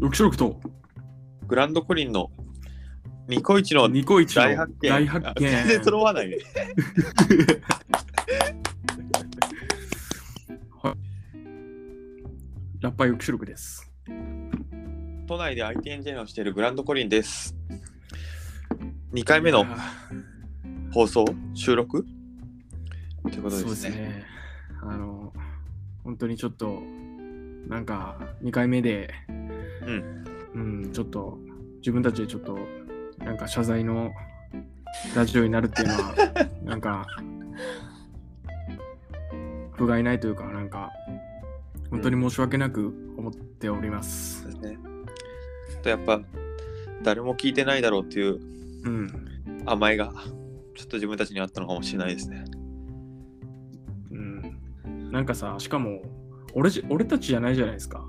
抑止力とグランドコリンのニコイチのニコイチの大発見。大発あ全然見。揃わないね。ラッパー抑止力です。都内で IT エンジニアをしているグランドコリンです。2回目の放送、収録？ということそうでね。ですすね。あの、本当にちょっと、なんか、2回目で、うん。うん、ちょっと、自分たちでちょっと、なんか謝罪のラジオになるっていうのは、なんか、不甲斐ないというか、なんか、本当に申し訳なく思っておりますそう。ですね。とやっぱ、誰も聞いてないだろうっていううん。甘えが、ちょっと自分たちにあったのかもしれないですね。うん、なんかさ、しかも俺じ、俺たちじゃないじゃないですか、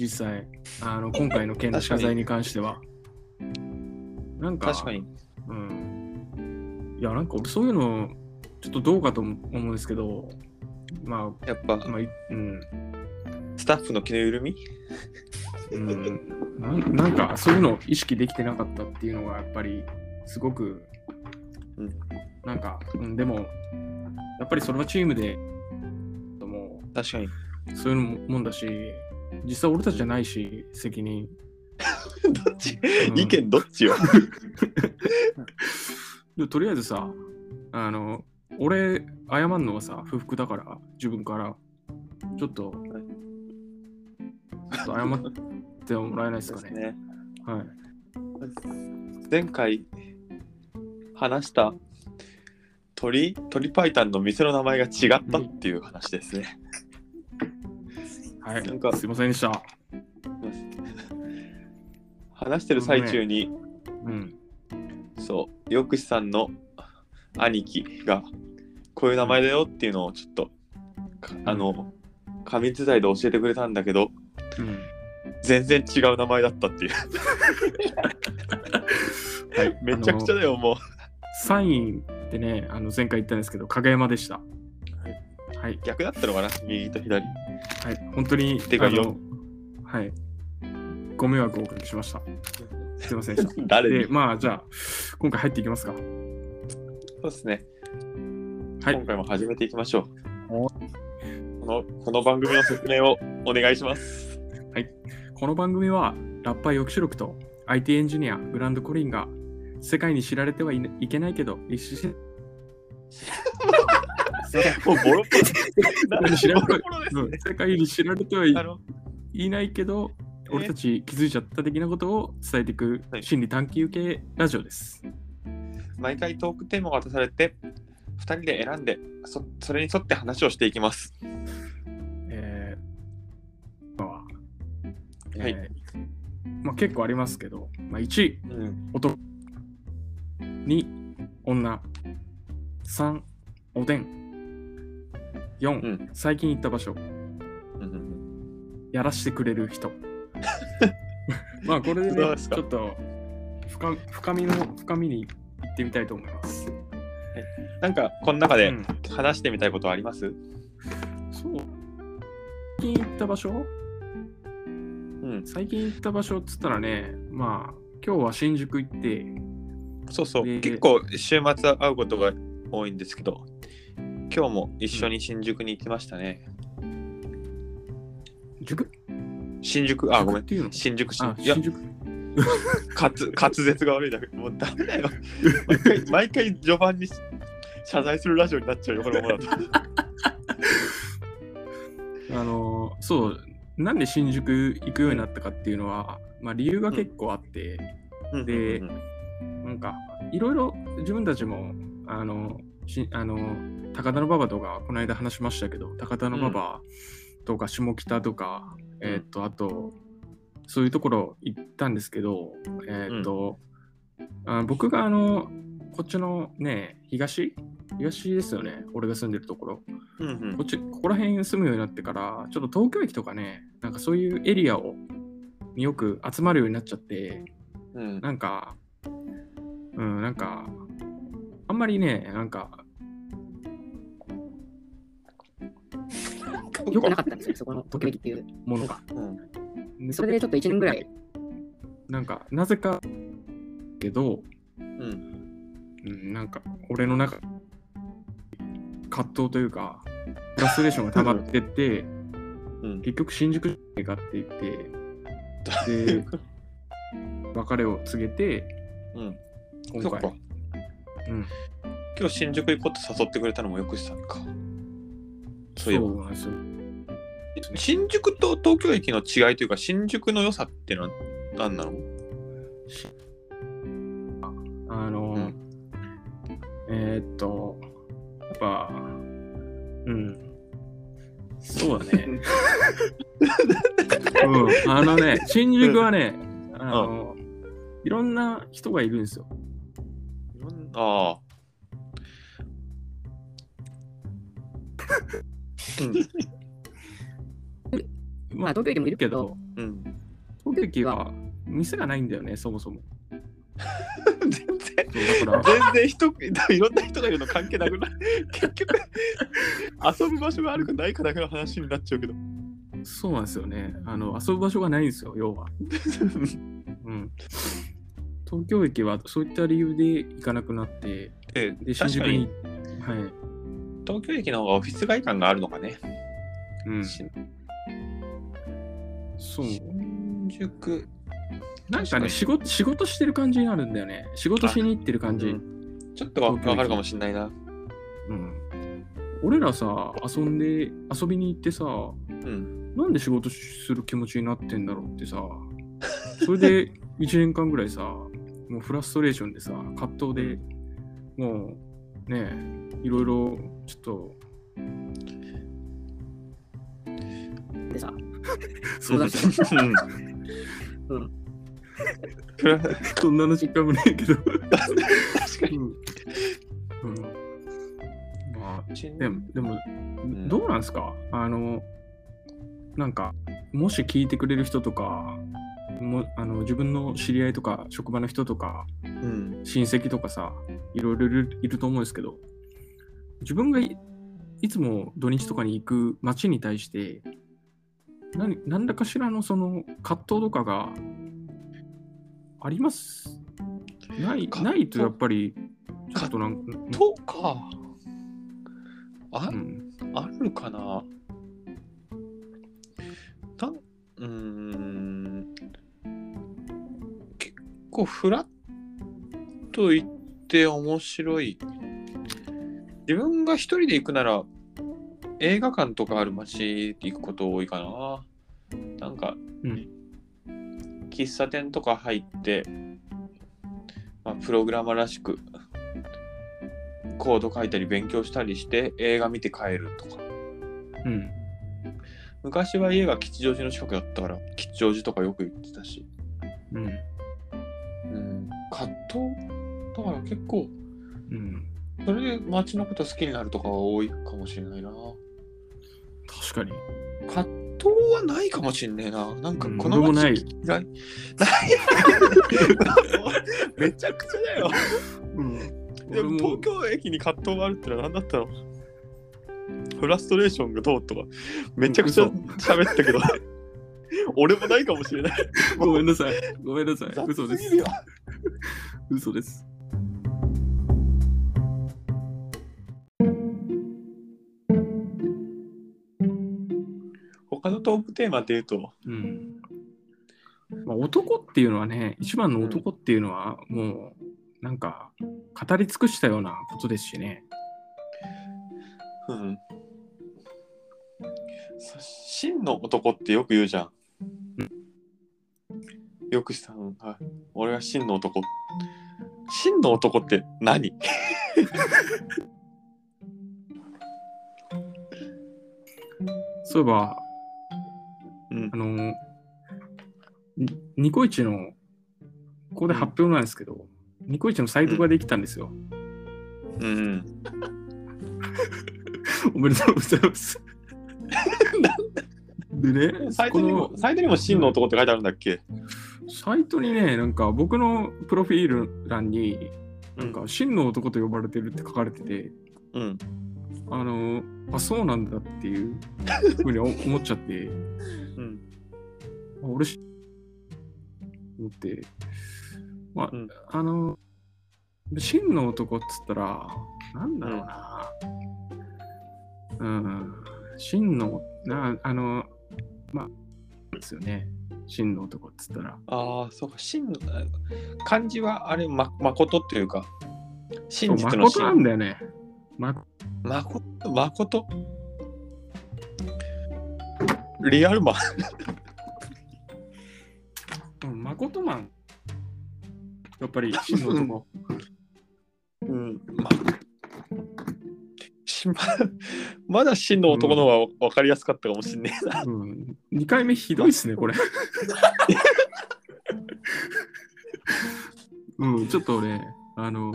実際。あの今回の件の謝罪に関しては。なんか、確かに。うん。いや、なんか俺そういうの、ちょっとどうかと思うんですけど、まやっぱ、あ、まあ、いうん。スタッフの気の緩み？うん、なんなんかそういうのを意識できてなかったっていうのがやっぱりすごく、うんなんか、うん、でもやっぱりそれはチームでも確かに。うそういうもんだし実際俺たちじゃないし責任、どっち？うん。意見どっちよ？でとりあえずさあの俺謝るのはさ不服だから自分から。ちょっとちょっと謝ってもらえないですかね。ね。はい。前回話した鳥？鳥パイタンの店の名前が違ったっていう話ですね。はい。なんかすいませんでした。話してる最中に、うん。そう、よくしさんの兄貴がこういう名前だよっていうのをちょっと、かあの、紙伝いで教えてくれたんだけど、うん。全然違う名前だったっていう。はい、めちゃくちゃだよ、もう。サインってね、あの前回言ったんですけど、影山でした。はい、逆だったのかな右と左。はい、本当に、てかあのよはい、ご迷惑をおかけしました。すいませんでした。誰で、にまあ、じゃあ、今回入っていきますか。そうですね。はい今回も始めていきましょう。おこのこの番組の説明をお願いします。この番組は、ラッパー抑止力と IT エンジニア、グランドコリンが、世界に知られてはいいけないけど、一緒にもうボロボロ 世界に知られてはいいないけど、俺たち気づいちゃった的なことを伝えていくはい。心理探求系ラジオです。毎回トークテーマが渡されて、2人で選んでそ、それに沿って話をしていきます。えー、まあは。いえーまあ、結構ありますけど、まあ、1、うん。男、2、女、3、おでん、4、うん最近行った場所、うん、やらしてくれる人。まあこれでねちょっと深深みの深みに行ってみたいと思います。なんか、この中でうん話してみたいことはあります？そう。最近行った場所？うん。最近行った場所っつったらね、まあ今日は新宿行って、そうそう。で結構、週末会うことが多いんですけど、今日も一緒に新宿に行きましたね。塾新宿、あ、ごめんっ。ていうの？新宿新あ、いや新宿。滑滑舌が悪いだけ。もうダメだよ。毎回、毎回序盤に謝罪するラジオになっちゃうよ、このままだと。あのーそう、なんで新宿行くようになったかっていうのは、まあ理由が結構あって、でうんうんなんか、いろいろ自分たちも、あの、しあの高田馬場とか、この間話しましたけど、高田馬場とか下北とか、えーっと、あと、そういうところ行ったんですけど、えーっと、あ僕があの、こっちのね、東東ですよね、俺が住んでるところ。うんうん。こっち、ここら辺に住むようになってから、ちょっと東京駅とかね、なんかそういうエリアをによく集まるようになっちゃって、うん。なんか、うん、なんか、あんまりね、なんか、良くなかったんですよ、そこの東京駅っていうものが。うんでそれでちょっと1年ぐらいなんか、なぜか、けど、うん。うん、なんか、俺の中、葛藤というか、フラストレーションが溜まってって、うん。結局新宿じゃねえかって言って、で、別れを告げて、うん。今回。うん、今日新宿行こうと誘ってくれたのもよくしたんか。そういえばそうなんですよ。新宿と東京駅の違いというか、新宿の良さっていうのは何なの？あの、うんえーっと、やっぱ、うん。そうだね。うん、あのね、新宿はね、あの、いろんな人がいるんですよ。いろんああ。まあ、東京駅もいるけど、うん。東京駅は店がないんだよね、そもそも。全然、そうだから、全然人、いろんな人がいるの関係なくない 結局、遊ぶ場所があるかないかだけの話になっちゃうけど。そうなんですよね。あの、遊ぶ場所がないんですよ、要は。うん。東京駅はそういった理由で行かなくなって、えで、新宿に、はい。東京駅の方がオフィス街感があるのかね。うん、新そう。宿。なんかね、仕事、仕事してる感じになるんだよね。仕事しに行ってる感じ。ううん。ちょっとわわかるかもしんないな。俺らさ、遊んで、遊びに行ってさ、うん。なんで仕事する気持ちになってんだろうってさ、それで1年間ぐらいさ、もうフラストレーションでさ、葛藤で、もうね、いろいろちょっと、でさ、そうだった。うん。そんなの実感もねえけど。確かに。うん。うんまあ、新でも、でも、んどうなんですか？あの、なんか、もし聞いてくれる人とか、もあの自分の知り合いとか、職場の人とか、うん。親戚とかさ、いろいろいると思うんですけど、自分がいいつも土日とかに行く街に対して、何何らかしらのその葛藤とかがあります？ないないとやっぱり、ちょっとなんか、とか。あう、ん、あるかな。なんうーん。結構フラッと言って面白い。自分が一人で行くなら映画館とかある街で行くこと多いかな。なんか、うん。喫茶店とか入って、まあ、プログラマーらしくコード書いたり勉強したりして映画見て帰るとか。うん、昔は家が吉祥寺の近くだったから吉祥寺とかよく行ってたし、うん、うん、葛藤だから結構うん。それで街のこと好きになるとかは多いかもしれないな確かに。葛藤はないかもしれないな。なんかうんこの俺もない。街嫌い。ないめちゃくちゃだよ。うん、でも東京駅に葛藤があるってのは何だったの？フラストレーションがどうとか。めちゃくちゃ喋ったけど。俺もないかもしれない。ごめんなさい。ごめんなさい。嘘です。雑すぎるよ。嘘です。他のトークテーマっていうとうん。まあ、男っていうのはね、一番の男っていうのは、もう、なんか、語り尽くしたようなことですしね。うんそ真の男ってよく言うじゃん。よくしたん、はい、俺は真の男。真の男って何？そういえば、うんあ。の、にニコイチの、ここで発表なんですけど、ニコイチのサイトができたんですよ。うん。おめでとうございます。で？ね、サイトにもこ、サイトにも真の男って書いてあるんだっけ？のサイトにね、なんか僕のプロフィール欄に、なんか真の男と呼ばれてるって書かれてて、うん。あの、あ、そうなんだっていうふうに思っちゃって、うん。あ俺し、思って、まあ、うんあの、真の男っつったら、なんだろうな。うん、真の、なあの、まあ、ですよね。真の男っつったら。ああ、そうか、真の、あ漢字はあれ、ま、誠っていうか、真実の誠なん真。だよね。ま、誠、誠？リアルマン。うん、誠マン。やっぱり真の男。うん、ましま まだ真の男の方が分かりやすかったかもしんねえな。うん、2回目ひどいっすね、これ。うん、ちょっとね、あの、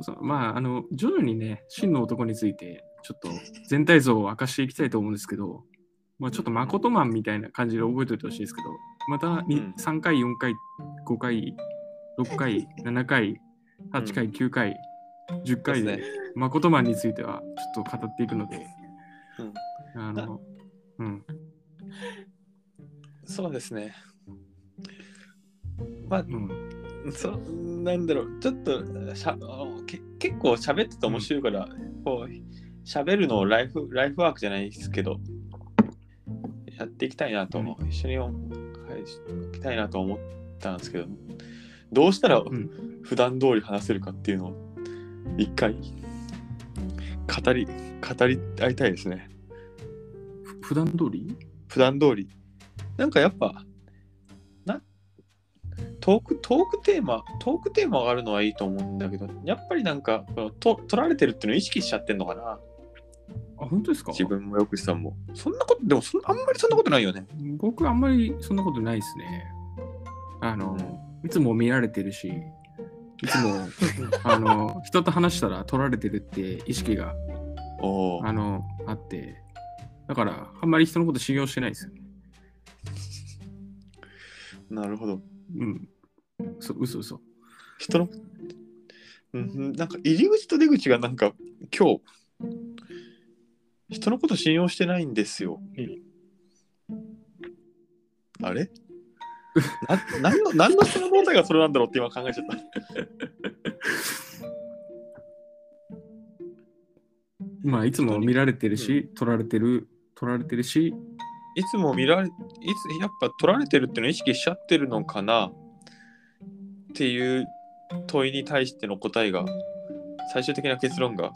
そまあ、あの、徐々にね、真の男について、ちょっと全体像を明かしていきたいと思うんですけど、まあ、ちょっと誠マンみたいな感じで覚えておいてほしいですけど、またにうん。3回、4回、5回、6回、7回、8回、9回、10回で、です誠マンについてはちょっと語っていくので、あの、うん、そうですね。まあ、うん、そなんだろう、ちょっとしゃ結構喋ってて面白いから、こう喋るのをライフライフワークじゃないですけど、やっていきたいなと、う一緒に、はい、きたいなと思ったんですけど、どうしたらん普段通り話せるかっていうのを一回語り語り合いたいですね。ふ普段通り？普段通り。なんかやっぱ、な、トーク、トークテーマ、トークテーマがあるのはいいと思うんだけど、やっぱりなんか、このと取られてるっていうのを意識しちゃってんのかな。あ、本当ですか？自分もよくさんも。そんなこと、でもそんあんまりそんなことないよね。僕あんまりそんなことないですね。あの、いつも見られてるし、いつも、あの、人と話したら取られてるって意識が、おーあの、あって、だから、あんまり人のこと信用してないですよね。なるほど。うん。そ嘘嘘。人の、うん、なんか入り口と出口がなんか今日、人のこと信用してないんですよ。あれ？な何の何の人の問題がそれなんだろうって今考えちゃった。まあ、いつも見られてるし、取られてる、取られてるし、いつも見られ、いつやっぱ取られてるっていうのを意識しちゃってるのかな？っていう問いに対しての答えが、最終的な結論が、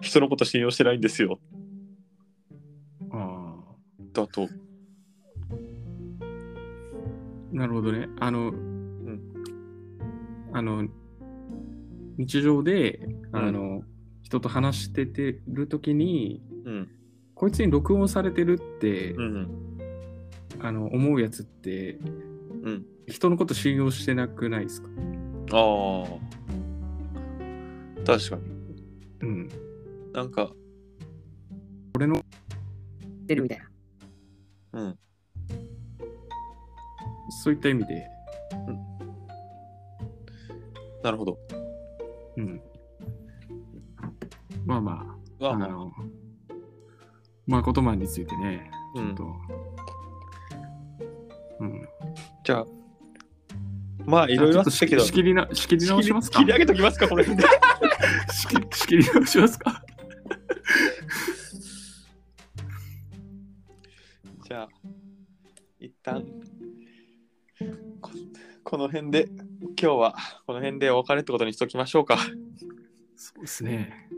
人のこと信用してないんですよ。あだと。あ、なるほどね。あの、あの、日常で、あの、人と話しててるときに、うん。こいつに録音されてるって、うん。あの思うやつって、うん人のこと信用してなくないですか？ああ。確かに。うん。なんか、俺の、出るみたいな。うん。そういった意味で、なるほど。うん。まあまあ、ああの、まあ、言葉についてね、うん。ちょっと、うん。じゃあ、まあ、いろいろあったけど、仕切りな、仕切り直しますか？切り上げときますか、これ。仕 切仕切り直しますか？この辺で、今日はこの辺でお別れってことにしときましょうか。そうですね。